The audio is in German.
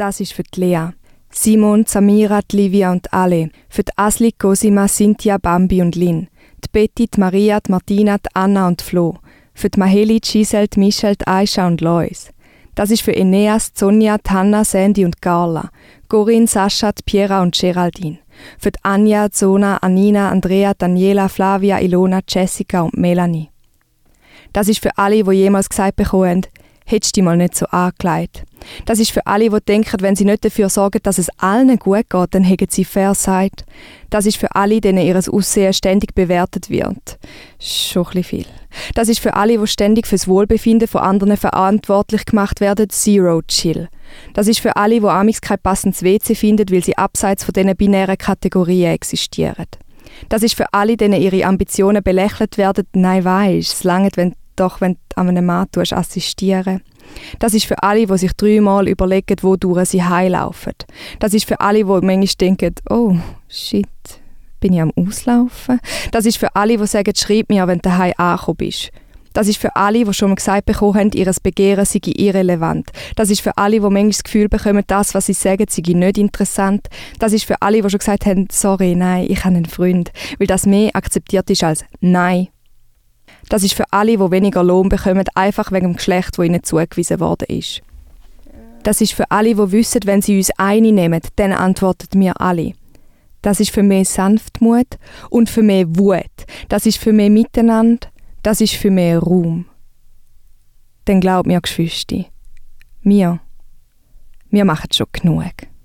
Das ist für die Lea. Simon, Samira, Livia und alle. Für die Asli, Cosima, Cynthia, Bambi und Lin. Die Betty, die Maria, die Martina, die Anna und Flo. Für die Maheli, die Giselle, die Michelle, die Aisha und Lois. Das ist für Eneas, Sonja, Hanna, Sandy und Carla. Corinne, Sascha, Piera und Geraldine. Für die Anja, Zona, Anina, Andrea, Daniela, Flavia, Ilona, Jessica und Melanie. Das ist für alle, die jemals gesagt bekommen hättest du dich mal nicht so angelegt. Das ist für alle, die denken, wenn sie nicht dafür sorgen, dass es allen gut geht, dann haben sie fair Zeit. Das ist für alle, denen ihr Aussehen ständig bewertet wird. Schon ein viel. Das ist für alle, die ständig fürs Wohlbefinden von anderen verantwortlich gemacht werden, Zero Chill. Das ist für alle, die amigs kein passendes WC finden, weil sie abseits von diesen binären Kategorien existieren. Das ist für alle, denen ihre Ambitionen belächelt werden. Nein, weisst, es langt, wenn doch, wenn du einem Mann assistieren das ist für alle, die sich dreimal überlegen, wodurch sie heilaufen. Das ist für alle, die manchmal denken, oh, shit, bin ich am Auslaufen? Das ist für alle, die sagen, schreib mir, wenn du daheim angekommen bist. Das ist für alle, die schon mal gesagt bekommen haben, ihr Begehren sei irrelevant. Das ist für alle, die manchmal das Gefühl bekommen, das, was sie sagen, sei nicht interessant. Das ist für alle, die schon gesagt haben, sorry, nein, ich habe einen Freund. Weil das mehr akzeptiert ist als Nein, das ist für alle, die weniger Lohn bekommen, einfach wegen dem Geschlecht, das ihnen zugewiesen worden ist. Das ist für alle, die wissen, wenn sie uns eine nehmen, dann antworten wir alle. Das ist für mehr Sanftmut und für mehr Wut. Das ist für mehr Miteinander. Das ist für mehr Raum. Dann glaub mir, Geschwister, wir, wir machen schon genug.